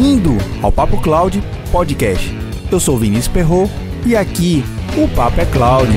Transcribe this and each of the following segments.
Bem-vindo ao Papo Cloud Podcast. Eu sou Vinícius Perro e aqui o Papo é Cloud.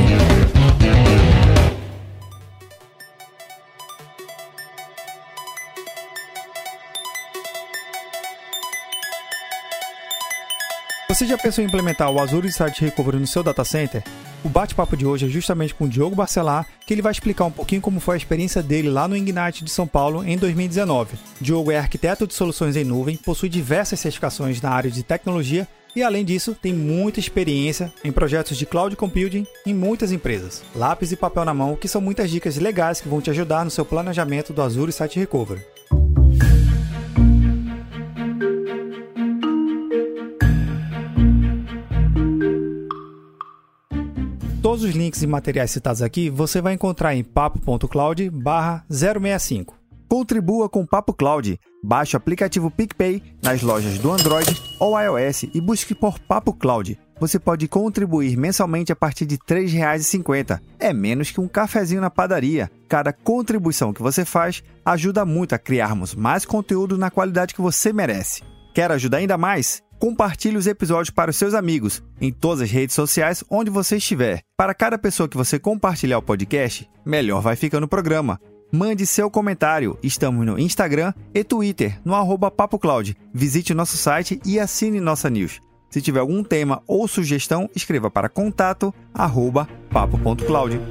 Você já pensou em implementar o Azure Site Recovery no seu data center? O bate-papo de hoje é justamente com o Diogo Barcelar, que ele vai explicar um pouquinho como foi a experiência dele lá no Ignite de São Paulo em 2019. Diogo é arquiteto de soluções em nuvem, possui diversas certificações na área de tecnologia e, além disso, tem muita experiência em projetos de cloud computing em muitas empresas. Lápis e papel na mão, que são muitas dicas legais que vão te ajudar no seu planejamento do Azure Site Recovery. Todos os links e materiais citados aqui você vai encontrar em papo.cloud 065. Contribua com o Papo Cloud. Baixe o aplicativo PicPay nas lojas do Android ou iOS e busque por Papo Cloud. Você pode contribuir mensalmente a partir de R$ 3,50. É menos que um cafezinho na padaria. Cada contribuição que você faz ajuda muito a criarmos mais conteúdo na qualidade que você merece. Quer ajudar ainda mais? Compartilhe os episódios para os seus amigos em todas as redes sociais onde você estiver. Para cada pessoa que você compartilhar o podcast, melhor vai ficando o programa. Mande seu comentário. Estamos no Instagram e Twitter, no arroba PapoCloud. Visite nosso site e assine nossa news. Se tiver algum tema ou sugestão, escreva para contato papo.cloud.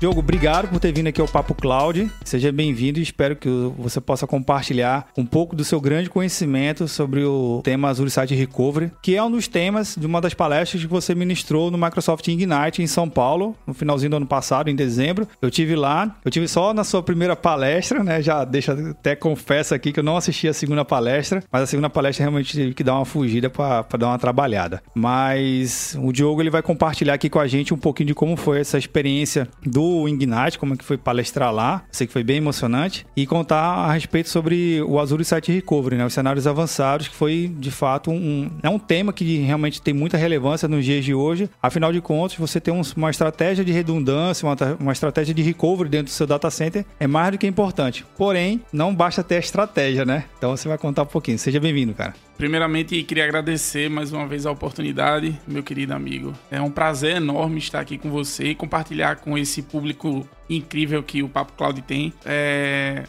Diogo, obrigado por ter vindo aqui ao Papo Cloud. Seja bem-vindo e espero que você possa compartilhar um pouco do seu grande conhecimento sobre o tema Azure Site Recovery, que é um dos temas de uma das palestras que você ministrou no Microsoft Ignite em São Paulo, no finalzinho do ano passado, em dezembro. Eu tive lá, eu tive só na sua primeira palestra, né? Já deixa até confesso aqui que eu não assisti a segunda palestra, mas a segunda palestra realmente tive que dar uma fugida para dar uma trabalhada. Mas o Diogo ele vai compartilhar aqui com a gente um pouquinho de como foi essa experiência do Ignite, como é que foi palestrar lá. Sei que foi bem emocionante. E contar a respeito sobre o Azure Site Recovery, né? Os cenários avançados, que foi de fato um, é um tema que realmente tem muita relevância nos dias de hoje. Afinal de contas, você ter uma estratégia de redundância, uma, uma estratégia de recovery dentro do seu data center é mais do que importante. Porém, não basta ter a estratégia, né? Então você vai contar um pouquinho. Seja bem-vindo, cara. Primeiramente, queria agradecer mais uma vez a oportunidade, meu querido amigo. É um prazer enorme estar aqui com você e compartilhar com esse público incrível que o Papo Cloud tem. É,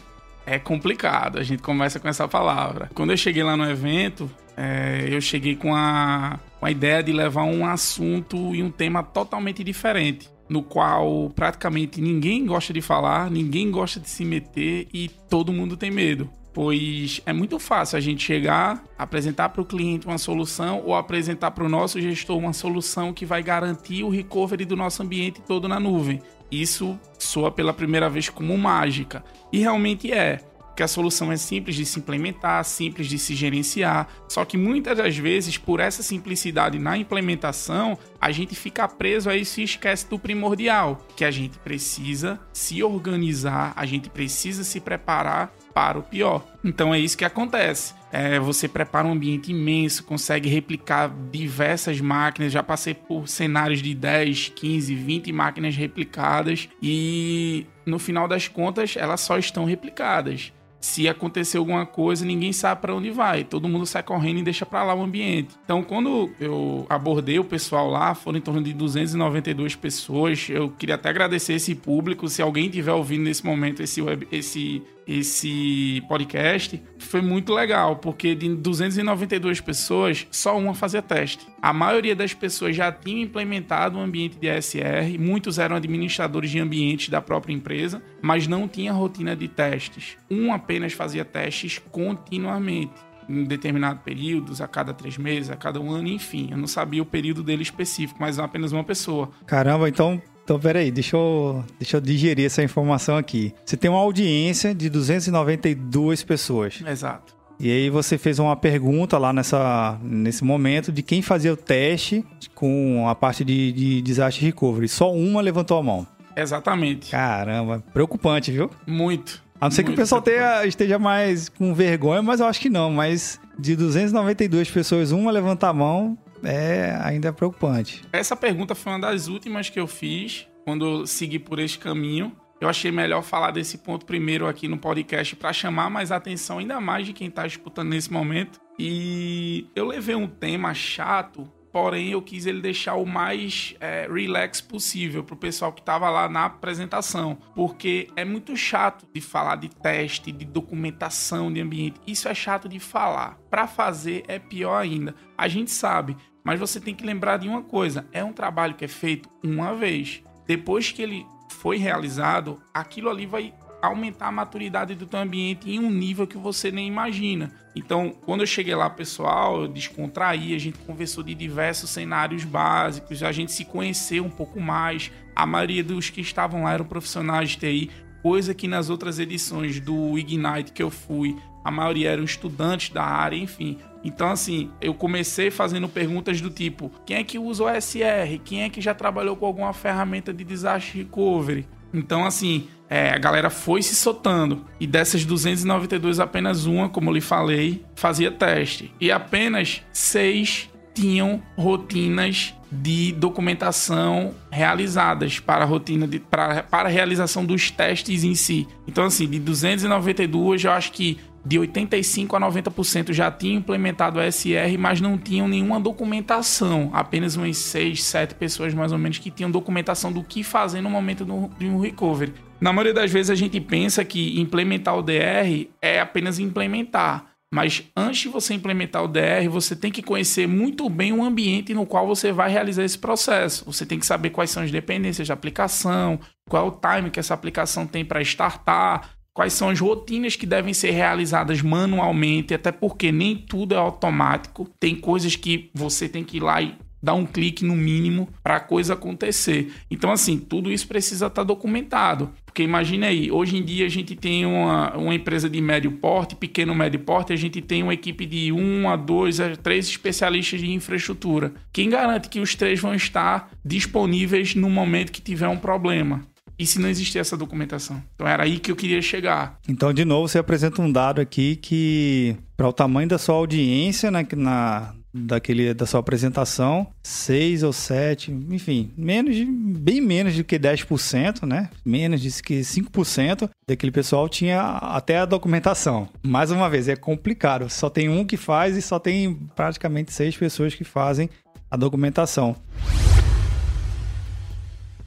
é complicado, a gente começa com essa palavra. Quando eu cheguei lá no evento, é, eu cheguei com a, com a ideia de levar um assunto e um tema totalmente diferente no qual praticamente ninguém gosta de falar, ninguém gosta de se meter e todo mundo tem medo pois é muito fácil a gente chegar, apresentar para o cliente uma solução ou apresentar para o nosso gestor uma solução que vai garantir o recovery do nosso ambiente todo na nuvem. Isso soa pela primeira vez como mágica e realmente é. Que a solução é simples de se implementar, simples de se gerenciar, só que muitas das vezes, por essa simplicidade na implementação, a gente fica preso a isso e esquece do primordial, que a gente precisa se organizar, a gente precisa se preparar para o pior. Então é isso que acontece. É, você prepara um ambiente imenso, consegue replicar diversas máquinas. Já passei por cenários de 10, 15, 20 máquinas replicadas e no final das contas elas só estão replicadas se acontecer alguma coisa, ninguém sabe para onde vai. Todo mundo sai correndo e deixa para lá o ambiente. Então, quando eu abordei o pessoal lá, foram em torno de 292 pessoas. Eu queria até agradecer esse público. Se alguém estiver ouvindo nesse momento esse, web, esse, esse podcast, foi muito legal, porque de 292 pessoas, só uma fazia teste. A maioria das pessoas já tinha implementado um ambiente de ASR, muitos eram administradores de ambientes da própria empresa, mas não tinha rotina de testes. Um apenas fazia testes continuamente em determinado períodos, a cada três meses, a cada um ano, enfim. Eu não sabia o período dele específico, mas apenas uma pessoa. Caramba, então então, peraí, deixa eu, deixa eu digerir essa informação aqui. Você tem uma audiência de 292 pessoas. Exato. E aí você fez uma pergunta lá nessa, nesse momento de quem fazia o teste com a parte de, de disaster recovery. Só uma levantou a mão. Exatamente. Caramba, preocupante, viu? Muito. A não ser que o pessoal tenha, esteja mais com vergonha, mas eu acho que não. Mas de 292 pessoas, uma levanta a mão, é ainda preocupante. Essa pergunta foi uma das últimas que eu fiz quando eu segui por este caminho. Eu achei melhor falar desse ponto primeiro aqui no podcast para chamar mais atenção ainda mais de quem está escutando nesse momento. E eu levei um tema chato, porém eu quis ele deixar o mais é, relax possível para o pessoal que estava lá na apresentação, porque é muito chato de falar de teste, de documentação de ambiente. Isso é chato de falar. Para fazer é pior ainda. A gente sabe, mas você tem que lembrar de uma coisa: é um trabalho que é feito uma vez. Depois que ele foi realizado, aquilo ali vai aumentar a maturidade do teu ambiente em um nível que você nem imagina. Então, quando eu cheguei lá, pessoal, eu descontraí, a gente conversou de diversos cenários básicos, a gente se conheceu um pouco mais. A maioria dos que estavam lá eram profissionais de TI, coisa que nas outras edições do Ignite que eu fui, a maioria eram estudantes da área, enfim. Então, assim, eu comecei fazendo perguntas do tipo: quem é que usa o SR? Quem é que já trabalhou com alguma ferramenta de disaster recovery? Então, assim, é, a galera foi se soltando. E dessas 292, apenas uma, como eu lhe falei, fazia teste. E apenas seis tinham rotinas de documentação realizadas para a rotina de, para, para a realização dos testes em si. Então, assim, de 292, eu acho que de 85 a 90% já tinham implementado o SR, mas não tinham nenhuma documentação. Apenas umas 6, 7 pessoas mais ou menos que tinham documentação do que fazer no momento de um recovery. Na maioria das vezes a gente pensa que implementar o DR é apenas implementar. Mas antes de você implementar o DR, você tem que conhecer muito bem o ambiente no qual você vai realizar esse processo. Você tem que saber quais são as dependências de aplicação, qual é o time que essa aplicação tem para startar, quais são as rotinas que devem ser realizadas manualmente, até porque nem tudo é automático. Tem coisas que você tem que ir lá e dar um clique no mínimo para a coisa acontecer. Então, assim, tudo isso precisa estar tá documentado. Porque imagine aí, hoje em dia a gente tem uma, uma empresa de médio porte, pequeno médio porte, a gente tem uma equipe de um a dois a três especialistas de infraestrutura. Quem garante que os três vão estar disponíveis no momento que tiver um problema? E se não existir essa documentação? Então era aí que eu queria chegar. Então, de novo, você apresenta um dado aqui que, para o tamanho da sua audiência né, na, daquele, da sua apresentação, 6 ou 7, enfim, menos de, bem menos do que 10%, né? Menos de que 5% daquele pessoal tinha até a documentação. Mais uma vez, é complicado. Só tem um que faz e só tem praticamente seis pessoas que fazem a documentação.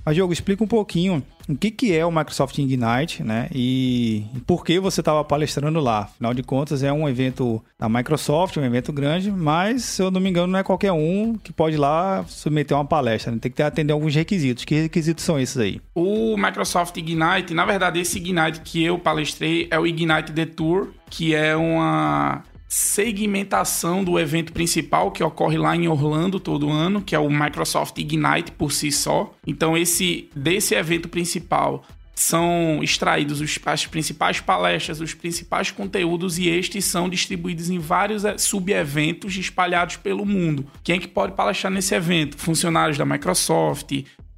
Mas, Diogo, explica um pouquinho o que, que é o Microsoft Ignite, né? E, por que você estava palestrando lá. Afinal de contas, é um evento da Microsoft, um evento grande, mas, se eu não me engano, não é qualquer um que pode ir lá submeter uma palestra. Né? Tem que atender alguns requisitos. Que requisitos são esses aí? O Microsoft Ignite, na verdade, esse Ignite que eu palestrei é o Ignite The Tour, que é uma segmentação do evento principal que ocorre lá em Orlando todo ano, que é o Microsoft Ignite por si só. Então esse desse evento principal são extraídos os, as principais palestras, os principais conteúdos e estes são distribuídos em vários eh, sub-eventos espalhados pelo mundo. Quem é que pode palestrar nesse evento? Funcionários da Microsoft,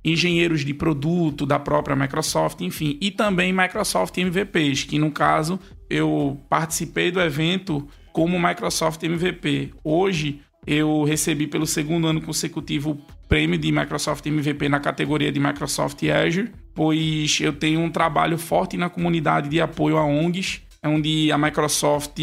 engenheiros de produto da própria Microsoft, enfim, e também Microsoft MVPs, que no caso eu participei do evento como Microsoft MVP. Hoje eu recebi pelo segundo ano consecutivo o prêmio de Microsoft MVP na categoria de Microsoft Azure, pois eu tenho um trabalho forte na comunidade de apoio a ONGs, onde a Microsoft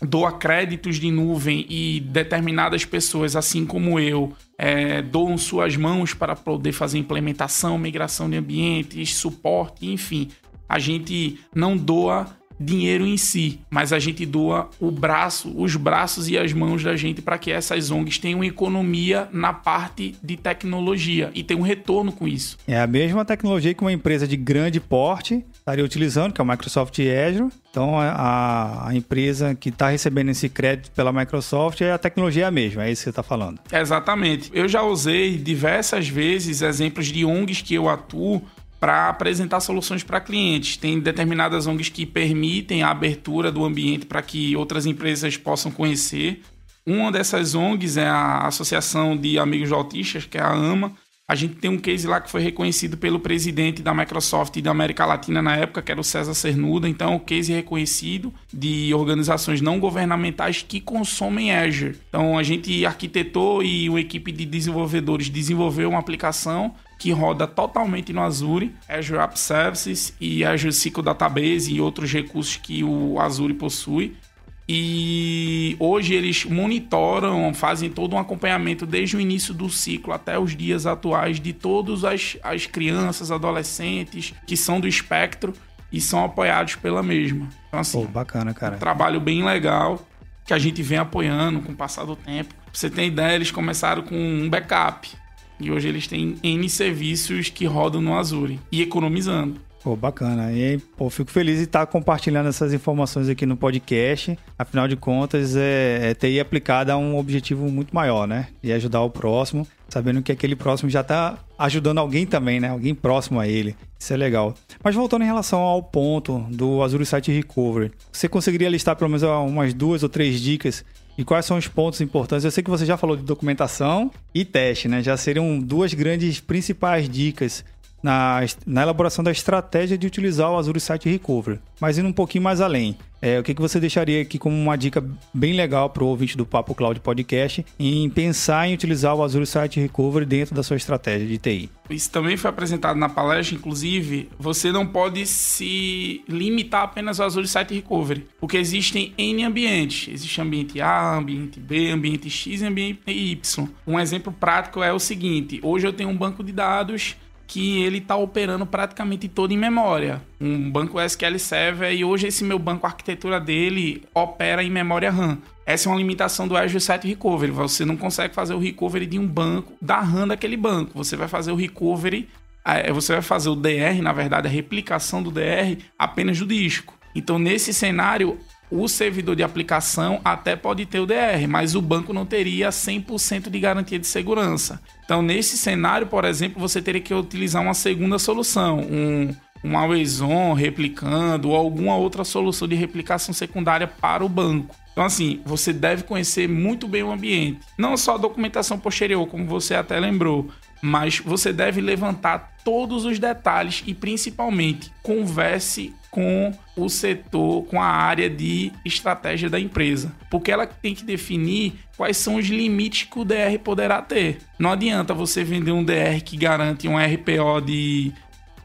doa créditos de nuvem e determinadas pessoas, assim como eu, é, doam suas mãos para poder fazer implementação, migração de ambientes, suporte, enfim. A gente não doa dinheiro em si, mas a gente doa o braço, os braços e as mãos da gente para que essas ONGs tenham economia na parte de tecnologia e tenham um retorno com isso. É a mesma tecnologia que uma empresa de grande porte estaria utilizando, que é o Microsoft Azure. Então a, a empresa que está recebendo esse crédito pela Microsoft, é a tecnologia é a mesma, é isso que você está falando. Exatamente. Eu já usei diversas vezes exemplos de ONGs que eu atuo para apresentar soluções para clientes. Tem determinadas ONGs que permitem a abertura do ambiente para que outras empresas possam conhecer. Uma dessas ONGs é a Associação de Amigos de Autistas, que é a AMA, A gente tem um case lá que foi reconhecido pelo presidente da Microsoft e da América Latina na época, que era o César Cernuda. Então, é um case reconhecido de organizações não governamentais que consomem Azure. Então, a gente arquitetou e uma equipe de desenvolvedores desenvolveu uma aplicação que roda totalmente no Azure, Azure App Services e Azure SQL Database e outros recursos que o Azure possui. E hoje eles monitoram, fazem todo um acompanhamento desde o início do ciclo até os dias atuais de todas as, as crianças, adolescentes que são do espectro e são apoiados pela mesma. Então, assim, Pô, bacana, cara. Um trabalho bem legal que a gente vem apoiando com o passar do tempo. Pra você ter ideia, eles começaram com um backup. E hoje eles têm N serviços que rodam no Azure e economizando. Pô, bacana. E pô, fico feliz de estar compartilhando essas informações aqui no podcast. Afinal de contas, é, é TI aplicada a um objetivo muito maior, né? E ajudar o próximo, sabendo que aquele próximo já está ajudando alguém também, né? Alguém próximo a ele. Isso é legal. Mas voltando em relação ao ponto do Azure Site Recovery, você conseguiria listar pelo menos umas duas ou três dicas e quais são os pontos importantes? Eu sei que você já falou de documentação e teste, né? Já seriam duas grandes principais dicas na, na elaboração da estratégia de utilizar o Azure Site Recovery. Mas indo um pouquinho mais além, é, o que, que você deixaria aqui como uma dica bem legal para o ouvinte do Papo Cloud Podcast em pensar em utilizar o Azure Site Recovery dentro da sua estratégia de TI? Isso também foi apresentado na palestra, inclusive, você não pode se limitar apenas ao Azure Site Recovery, porque existem N ambientes. Existe ambiente A, ambiente B, ambiente X e ambiente Y. Um exemplo prático é o seguinte, hoje eu tenho um banco de dados que ele está operando praticamente todo em memória. Um banco SQL Server e hoje esse meu banco, a arquitetura dele opera em memória RAM. Essa é uma limitação do Azure Site Recovery. Você não consegue fazer o recovery de um banco da RAM daquele banco. Você vai fazer o recovery, é, você vai fazer o DR, na verdade, a replicação do DR apenas do disco. Então, nesse cenário, o servidor de aplicação até pode ter o DR, mas o banco não teria 100% de garantia de segurança. Então, nesse cenário, por exemplo, você teria que utilizar uma segunda solução, um, um always replicando ou alguma outra solução de replicação secundária para o banco. Então, assim, você deve conhecer muito bem o ambiente. Não só a documentação posterior, como você até lembrou, mas você deve levantar todos os detalhes e principalmente converse com o setor, com a área de estratégia da empresa, porque ela tem que definir quais são os limites que o DR poderá ter. Não adianta você vender um DR que garante um RPO de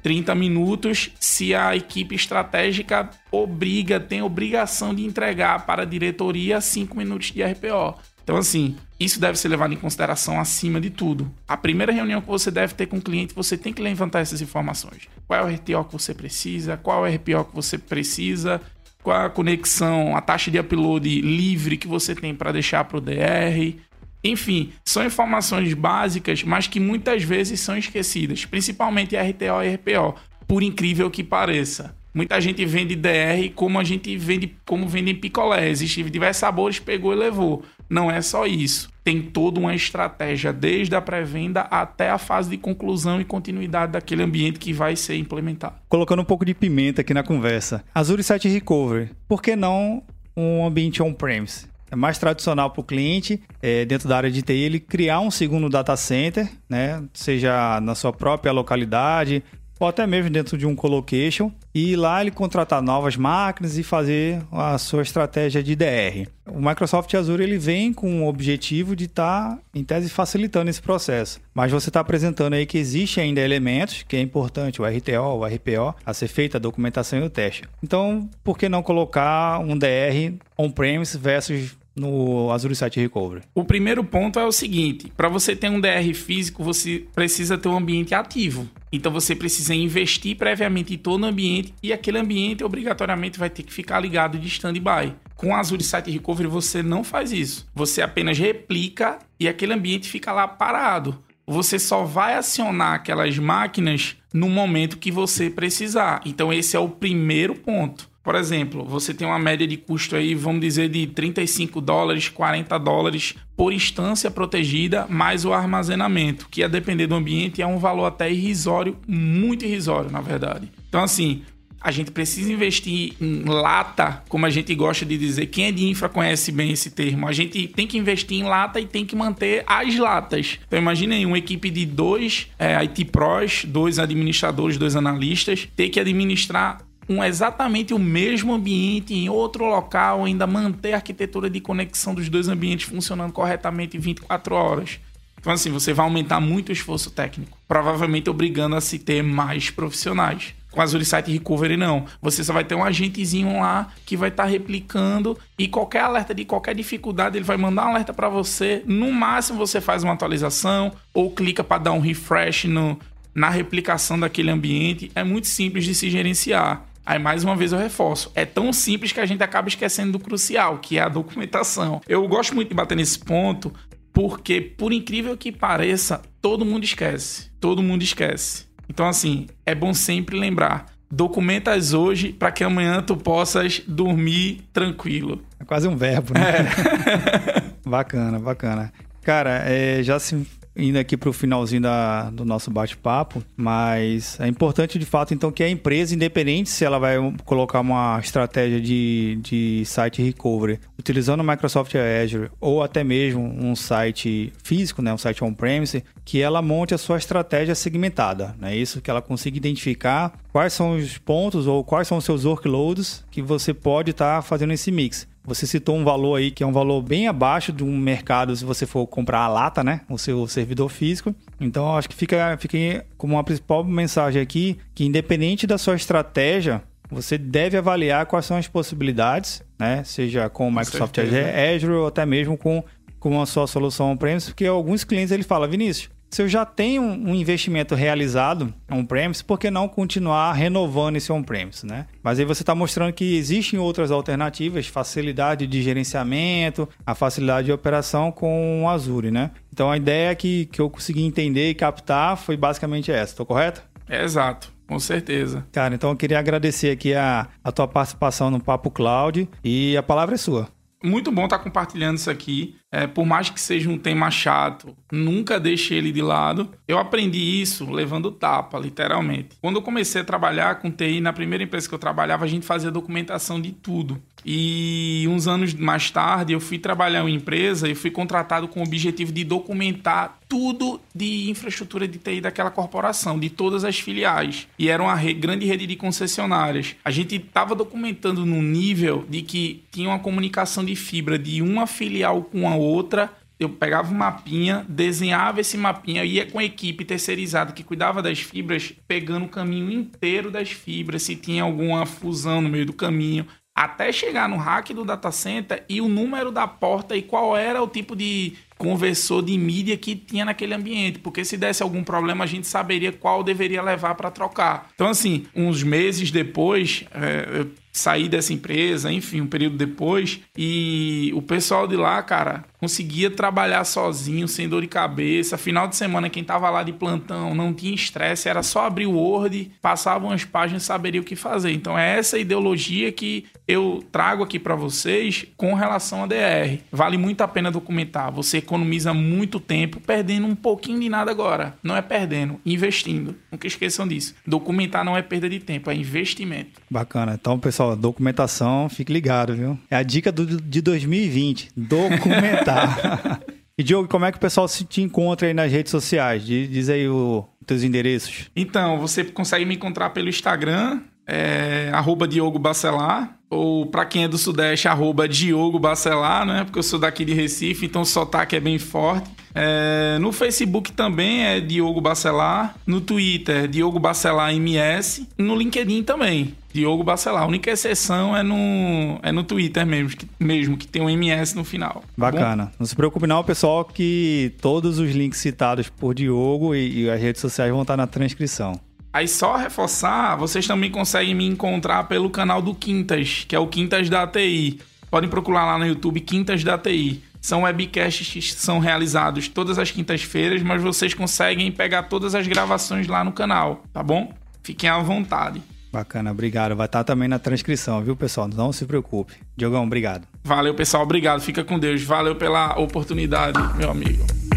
30 minutos se a equipe estratégica obriga, tem obrigação de entregar para a diretoria 5 minutos de RPO. Então, assim, isso deve ser levado em consideração acima de tudo. A primeira reunião que você deve ter com o cliente, você tem que levantar essas informações. Qual é o RTO que você precisa? Qual é o RPO que você precisa? Qual é a conexão, a taxa de upload livre que você tem para deixar para o DR? Enfim, são informações básicas, mas que muitas vezes são esquecidas, principalmente RTO e RPO, por incrível que pareça. Muita gente vende DR como a gente vende como vende em picolé. Existem diversos sabores, pegou e levou. Não é só isso. Tem toda uma estratégia, desde a pré-venda até a fase de conclusão e continuidade daquele ambiente que vai ser implementado. Colocando um pouco de pimenta aqui na conversa. Azure Site Recovery, por que não um ambiente on-premise? É mais tradicional para o cliente, é, dentro da área de TI, ele criar um segundo data center, né? seja na sua própria localidade ou até mesmo dentro de um colocation, e lá ele contratar novas máquinas e fazer a sua estratégia de DR. O Microsoft Azure ele vem com o objetivo de estar, tá, em tese, facilitando esse processo. Mas você está apresentando aí que existe ainda elementos, que é importante, o RTO, o RPO, a ser feita a documentação e o teste. Então, por que não colocar um DR on-premise versus no Azure Site Recovery? O primeiro ponto é o seguinte: para você ter um DR físico, você precisa ter um ambiente ativo. Então você precisa investir previamente em todo o ambiente e aquele ambiente obrigatoriamente vai ter que ficar ligado de standby. Com o Azure Site Recovery você não faz isso. Você apenas replica e aquele ambiente fica lá parado. Você só vai acionar aquelas máquinas no momento que você precisar. Então esse é o primeiro ponto. Por exemplo, você tem uma média de custo aí, vamos dizer, de 35 dólares, 40 dólares por instância protegida, mais o armazenamento, que a depender do ambiente é um valor até irrisório, muito irrisório, na verdade. Então, assim, a gente precisa investir em lata, como a gente gosta de dizer. Quem é de infra conhece bem esse termo. A gente tem que investir em lata e tem que manter as latas. Então imaginem uma equipe de dois é, IT pros, dois administradores, dois analistas, ter que administrar um exatamente o mesmo ambiente em outro local, ainda manter a arquitetura de conexão dos dois ambientes funcionando corretamente em 24 horas. Então, assim, você vai aumentar muito o esforço técnico, provavelmente obrigando a se ter mais profissionais. Com Azure Site Recovery, não. Você só vai ter um agentezinho lá que vai estar tá replicando e qualquer alerta de qualquer dificuldade, ele vai mandar um alerta para você. No máximo, você faz uma atualização ou clica para dar um refresh no, na replicação daquele ambiente. É muito simples de se gerenciar. Aí, mais uma vez, eu reforço. É tão simples que a gente acaba esquecendo do crucial, que é a documentação. Eu gosto muito de bater nesse ponto, porque, por incrível que pareça, todo mundo esquece. Todo mundo esquece. Então, assim, é bom sempre lembrar. Documentas hoje para que amanhã tu possas dormir tranquilo. É quase um verbo, né? É. bacana, bacana. Cara, é, já se indo aqui para o finalzinho da, do nosso bate-papo, mas é importante de fato então que a empresa, independente se ela vai colocar uma estratégia de, de site recovery utilizando o Microsoft Azure ou até mesmo um site físico, né, um site on-premise, que ela monte a sua estratégia segmentada, né? Isso que ela consiga identificar quais são os pontos ou quais são os seus workloads que você pode estar tá fazendo esse mix. Você citou um valor aí que é um valor bem abaixo de um mercado se você for comprar a lata, né? O seu servidor físico. Então, acho que fica, fica como uma principal mensagem aqui que independente da sua estratégia, você deve avaliar quais são as possibilidades, né? Seja com o Microsoft Azure ou até mesmo com, com a sua solução on-premise, porque alguns clientes ele fala, Vinícius, se eu já tenho um investimento realizado on-premise, por que não continuar renovando esse on-premise, né? Mas aí você está mostrando que existem outras alternativas, facilidade de gerenciamento, a facilidade de operação com o Azure, né? Então a ideia que, que eu consegui entender e captar foi basicamente essa, estou correto? É exato. Com certeza. Cara, então eu queria agradecer aqui a, a tua participação no Papo Cloud e a palavra é sua. Muito bom estar compartilhando isso aqui. É, por mais que seja um tema chato, nunca deixe ele de lado. Eu aprendi isso levando tapa, literalmente. Quando eu comecei a trabalhar com TI, na primeira empresa que eu trabalhava, a gente fazia documentação de tudo. E uns anos mais tarde, eu fui trabalhar em uma empresa e fui contratado com o objetivo de documentar tudo de infraestrutura de TI daquela corporação, de todas as filiais. E era uma grande rede de concessionárias. A gente estava documentando no nível de que tinha uma comunicação de fibra de uma filial com a outra, eu pegava um mapinha, desenhava esse mapinha, ia com a equipe terceirizada que cuidava das fibras, pegando o caminho inteiro das fibras, se tinha alguma fusão no meio do caminho, até chegar no hack do data center e o número da porta e qual era o tipo de conversor de mídia que tinha naquele ambiente, porque se desse algum problema a gente saberia qual deveria levar para trocar. Então assim, uns meses depois, é, eu saí dessa empresa, enfim, um período depois, e o pessoal de lá, cara, conseguia trabalhar sozinho, sem dor de cabeça. Final de semana, quem tava lá de plantão não tinha estresse, era só abrir o Word, passava umas páginas e saberia o que fazer. Então é essa ideologia que eu trago aqui para vocês com relação a DR. Vale muito a pena documentar. Você economiza muito tempo perdendo um pouquinho de nada agora. Não é perdendo, investindo. Nunca esqueçam disso. Documentar não é perda de tempo, é investimento. Bacana. Então, pessoal, documentação, fique ligado, viu? É a dica do, de 2020, documentar. e Diogo, como é que o pessoal se te encontra aí nas redes sociais? Diz, aí os teus endereços. Então, você consegue me encontrar pelo Instagram, é, arroba Diogo Bacelar, ou para quem é do Sudeste, arroba Diogo Bacelar, né? Porque eu sou daqui de Recife, então o sotaque é bem forte. É, no Facebook também é Diogo Bacelar. No Twitter, Diogo Bacelar MS. No LinkedIn também, Diogo Bacelar. A única exceção é no, é no Twitter mesmo que, mesmo, que tem um MS no final. Tá Bacana. Bom? Não se preocupe não, pessoal, que todos os links citados por Diogo e, e as redes sociais vão estar na transcrição. Aí só reforçar, vocês também conseguem me encontrar pelo canal do Quintas, que é o Quintas da ATI. Podem procurar lá no YouTube Quintas da ATI. São webcasts que são realizados todas as quintas-feiras, mas vocês conseguem pegar todas as gravações lá no canal, tá bom? Fiquem à vontade. Bacana, obrigado. Vai estar também na transcrição, viu, pessoal? Não se preocupe. Diogão, obrigado. Valeu, pessoal. Obrigado. Fica com Deus. Valeu pela oportunidade, meu amigo.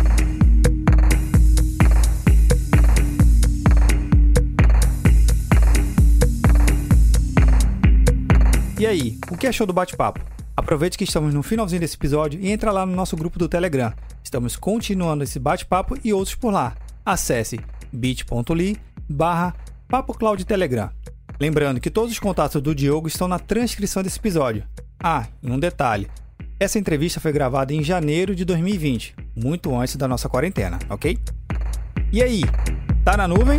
E aí, o que achou do bate-papo? Aproveite que estamos no finalzinho desse episódio e entra lá no nosso grupo do Telegram. Estamos continuando esse bate-papo e outros por lá. Acesse bit.ly barra Telegram. Lembrando que todos os contatos do Diogo estão na transcrição desse episódio. Ah, e um detalhe. Essa entrevista foi gravada em janeiro de 2020, muito antes da nossa quarentena, ok? E aí, tá na nuvem?